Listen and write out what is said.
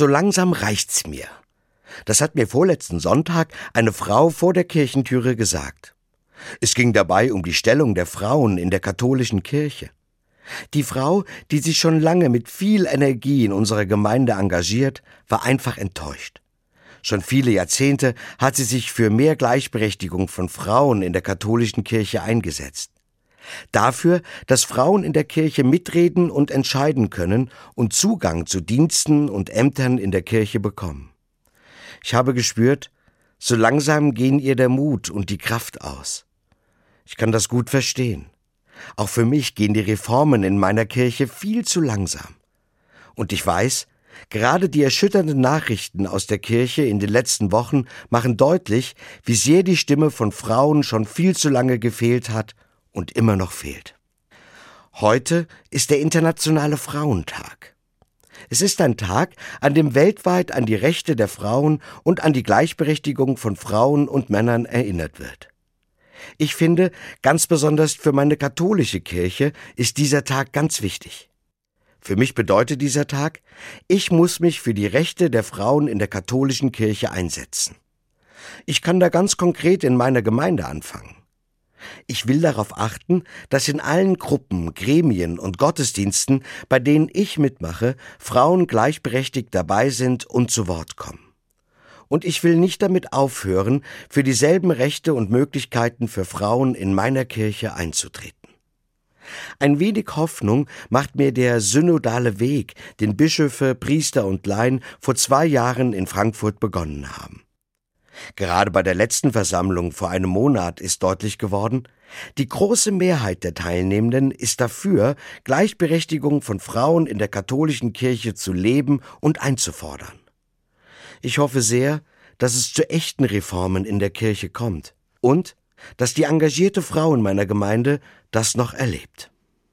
So langsam reicht's mir. Das hat mir vorletzten Sonntag eine Frau vor der Kirchentüre gesagt. Es ging dabei um die Stellung der Frauen in der katholischen Kirche. Die Frau, die sich schon lange mit viel Energie in unserer Gemeinde engagiert, war einfach enttäuscht. Schon viele Jahrzehnte hat sie sich für mehr Gleichberechtigung von Frauen in der katholischen Kirche eingesetzt. Dafür, dass Frauen in der Kirche mitreden und entscheiden können und Zugang zu Diensten und Ämtern in der Kirche bekommen. Ich habe gespürt, so langsam gehen ihr der Mut und die Kraft aus. Ich kann das gut verstehen. Auch für mich gehen die Reformen in meiner Kirche viel zu langsam. Und ich weiß, gerade die erschütternden Nachrichten aus der Kirche in den letzten Wochen machen deutlich, wie sehr die Stimme von Frauen schon viel zu lange gefehlt hat und immer noch fehlt. Heute ist der Internationale Frauentag. Es ist ein Tag, an dem weltweit an die Rechte der Frauen und an die Gleichberechtigung von Frauen und Männern erinnert wird. Ich finde, ganz besonders für meine katholische Kirche ist dieser Tag ganz wichtig. Für mich bedeutet dieser Tag, ich muss mich für die Rechte der Frauen in der katholischen Kirche einsetzen. Ich kann da ganz konkret in meiner Gemeinde anfangen. Ich will darauf achten, dass in allen Gruppen, Gremien und Gottesdiensten, bei denen ich mitmache, Frauen gleichberechtigt dabei sind und zu Wort kommen. Und ich will nicht damit aufhören, für dieselben Rechte und Möglichkeiten für Frauen in meiner Kirche einzutreten. Ein wenig Hoffnung macht mir der synodale Weg, den Bischöfe, Priester und Laien vor zwei Jahren in Frankfurt begonnen haben. Gerade bei der letzten Versammlung vor einem Monat ist deutlich geworden, die große Mehrheit der Teilnehmenden ist dafür, Gleichberechtigung von Frauen in der katholischen Kirche zu leben und einzufordern. Ich hoffe sehr, dass es zu echten Reformen in der Kirche kommt und dass die engagierte Frau in meiner Gemeinde das noch erlebt.